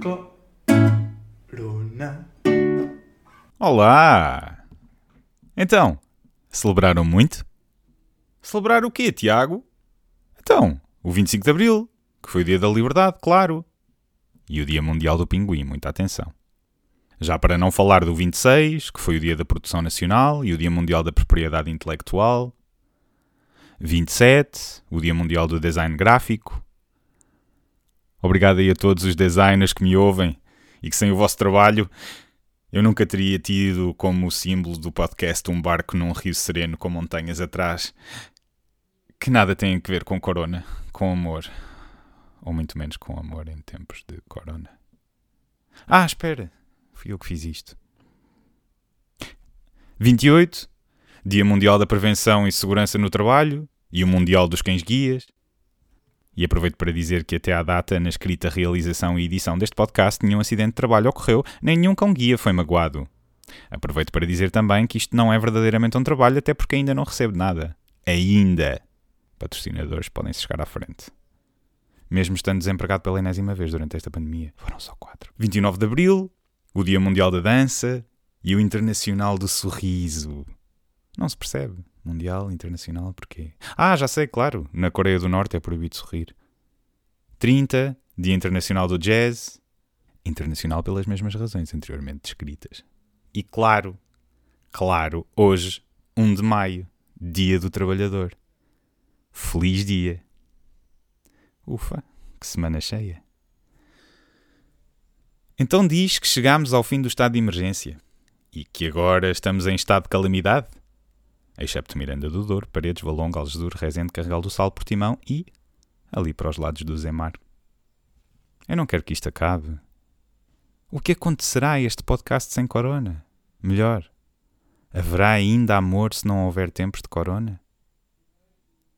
Corona. Olá! Então, celebraram muito? Celebrar o quê, Tiago? Então, o 25 de Abril, que foi o Dia da Liberdade, claro. E o Dia Mundial do Pinguim, muita atenção. Já para não falar do 26, que foi o Dia da Produção Nacional e o Dia Mundial da Propriedade Intelectual. 27, o Dia Mundial do Design Gráfico. Obrigado aí a todos os designers que me ouvem e que sem o vosso trabalho eu nunca teria tido como símbolo do podcast um barco num rio sereno com montanhas atrás que nada tem a ver com corona, com amor. Ou muito menos com amor em tempos de corona. Ah, espera. Fui eu que fiz isto. 28. Dia Mundial da Prevenção e Segurança no Trabalho e o Mundial dos Cães Guias. E aproveito para dizer que até à data, na escrita, realização e edição deste podcast, nenhum acidente de trabalho ocorreu, nem nenhum cão guia foi magoado. Aproveito para dizer também que isto não é verdadeiramente um trabalho, até porque ainda não recebo nada. Ainda. Patrocinadores podem-se chegar à frente. Mesmo estando desempregado pela enésima vez durante esta pandemia. Foram só quatro. 29 de Abril, o Dia Mundial da Dança e o Internacional do Sorriso. Não se percebe. Mundial, internacional, porquê? Ah, já sei, claro. Na Coreia do Norte é proibido sorrir. 30, Dia Internacional do Jazz. Internacional pelas mesmas razões anteriormente descritas. E claro, claro, hoje, 1 de maio, Dia do Trabalhador. Feliz dia. Ufa, que semana cheia. Então diz que chegamos ao fim do estado de emergência e que agora estamos em estado de calamidade? Excepto Miranda do Douro, Paredes, Valonga, Algesur, Rezende, Carregal do Sal, Portimão e ali para os lados do Zemar. Eu não quero que isto acabe. O que acontecerá a este podcast sem corona? Melhor, haverá ainda amor se não houver tempos de corona?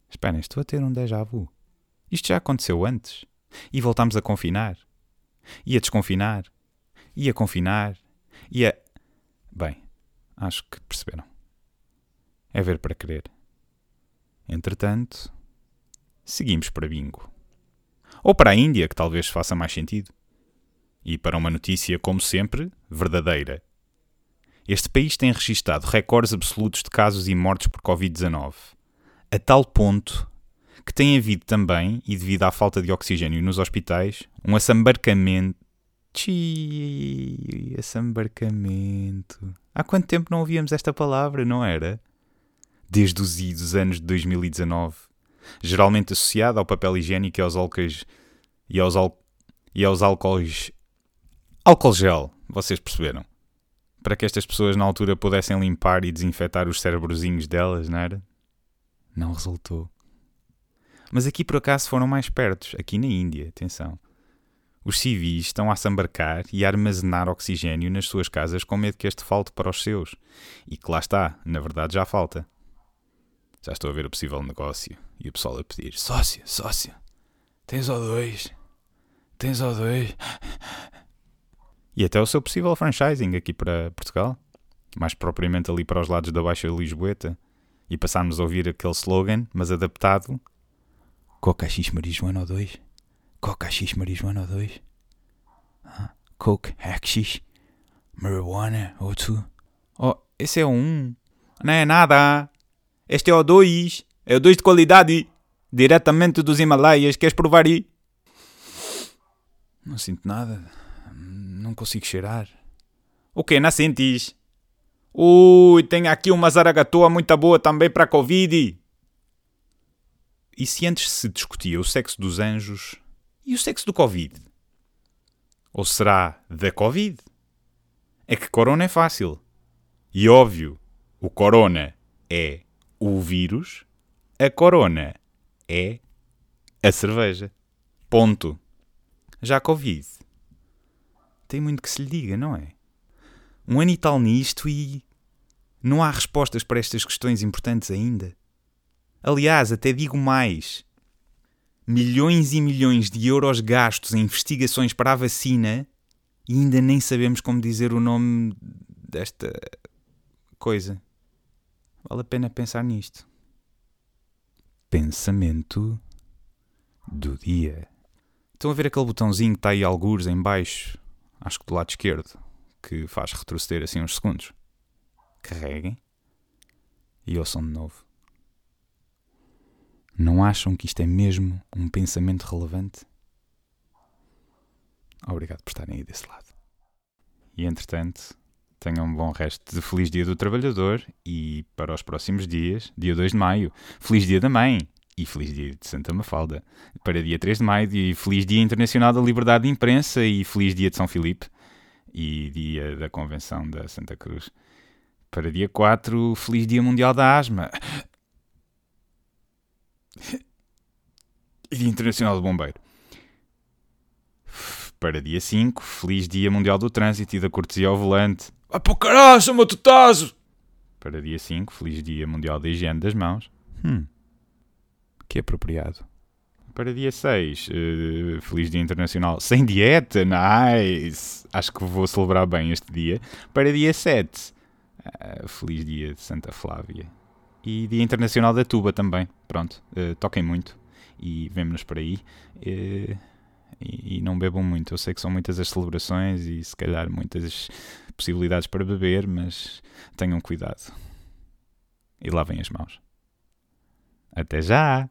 Esperem, estou a ter um déjà vu. Isto já aconteceu antes. E voltámos a confinar. E a desconfinar. E a confinar. E a. Bem, acho que perceberam. É ver para crer. Entretanto, seguimos para Bingo. Ou para a Índia, que talvez faça mais sentido. E para uma notícia, como sempre, verdadeira. Este país tem registado recordes absolutos de casos e mortes por Covid-19, a tal ponto que tem havido também, e devido à falta de oxigênio nos hospitais, um assambarcamento. Tchii, assambarcamento. Há quanto tempo não ouvíamos esta palavra, não era? Desde os idos anos de 2019, geralmente associada ao papel higiênico e aos álcoois e aos, al, e aos álcoois álcool gel, vocês perceberam? Para que estas pessoas na altura pudessem limpar e desinfetar os cérebrozinhos delas, não era? Não resultou. Mas aqui por acaso foram mais perto, aqui na Índia, atenção. Os civis estão a sambarcar e a armazenar oxigênio nas suas casas com medo que este falte para os seus. E que lá está, na verdade já falta. Já estou a ver o possível negócio e o pessoal a pedir: sócio, sócio, tens O2, tens O2. E até o seu possível franchising aqui para Portugal, mais propriamente ali para os lados da Baixa Lisboeta, e passarmos a ouvir aquele slogan, mas adaptado: Coca X marijuana O2, Coca X marijuana O2, ah, Coke X marijuana O2. Oh, esse é 1. Não é nada. Este é o 2. É o 2 de qualidade. Diretamente dos Himalaias. Queres provar aí? Não sinto nada. Não consigo cheirar. O que? Não sentes? Ui, tem aqui uma zaragatoa muito boa também para a Covid. E se antes se discutia o sexo dos anjos e o sexo do Covid? Ou será da Covid? É que corona é fácil. E óbvio, o corona é o vírus, a corona é a cerveja. Ponto. Já Covid. Tem muito que se lhe diga, não é? Um ano e tal nisto e. Não há respostas para estas questões importantes ainda. Aliás, até digo mais. Milhões e milhões de euros gastos em investigações para a vacina e ainda nem sabemos como dizer o nome desta coisa. Vale a pena pensar nisto. Pensamento do dia. Estão a ver aquele botãozinho que está aí algures em baixo, acho que do lado esquerdo, que faz retroceder assim uns segundos. Carreguem e ouçam de novo. Não acham que isto é mesmo um pensamento relevante? Obrigado por estarem aí desse lado. E entretanto, tenham um bom resto de Feliz Dia do Trabalhador e para os próximos dias, dia 2 de maio, Feliz Dia da Mãe e Feliz Dia de Santa Mafalda. Para dia 3 de maio, e Feliz Dia Internacional da Liberdade de Imprensa e Feliz Dia de São Filipe e Dia da Convenção da Santa Cruz. Para dia 4, Feliz Dia Mundial da Asma. E Dia Internacional do Bombeiro. Para dia 5, Feliz Dia Mundial do Trânsito e da Cortesia ao Volante. Vai para o caralho, chama tu taso! Para dia 5, Feliz Dia Mundial da Higiene das Mãos. Hum. Que apropriado. Para dia 6, uh, Feliz Dia Internacional sem dieta. Nice! Acho que vou celebrar bem este dia. Para dia 7, uh, Feliz Dia de Santa Flávia. E Dia Internacional da Tuba também. Pronto, uh, toquem muito e vemo-nos por aí. E, e, não bebam muito. Eu sei que são muitas as celebrações e se calhar muitas possibilidades para beber, mas tenham cuidado. E lavem as mãos. Até já!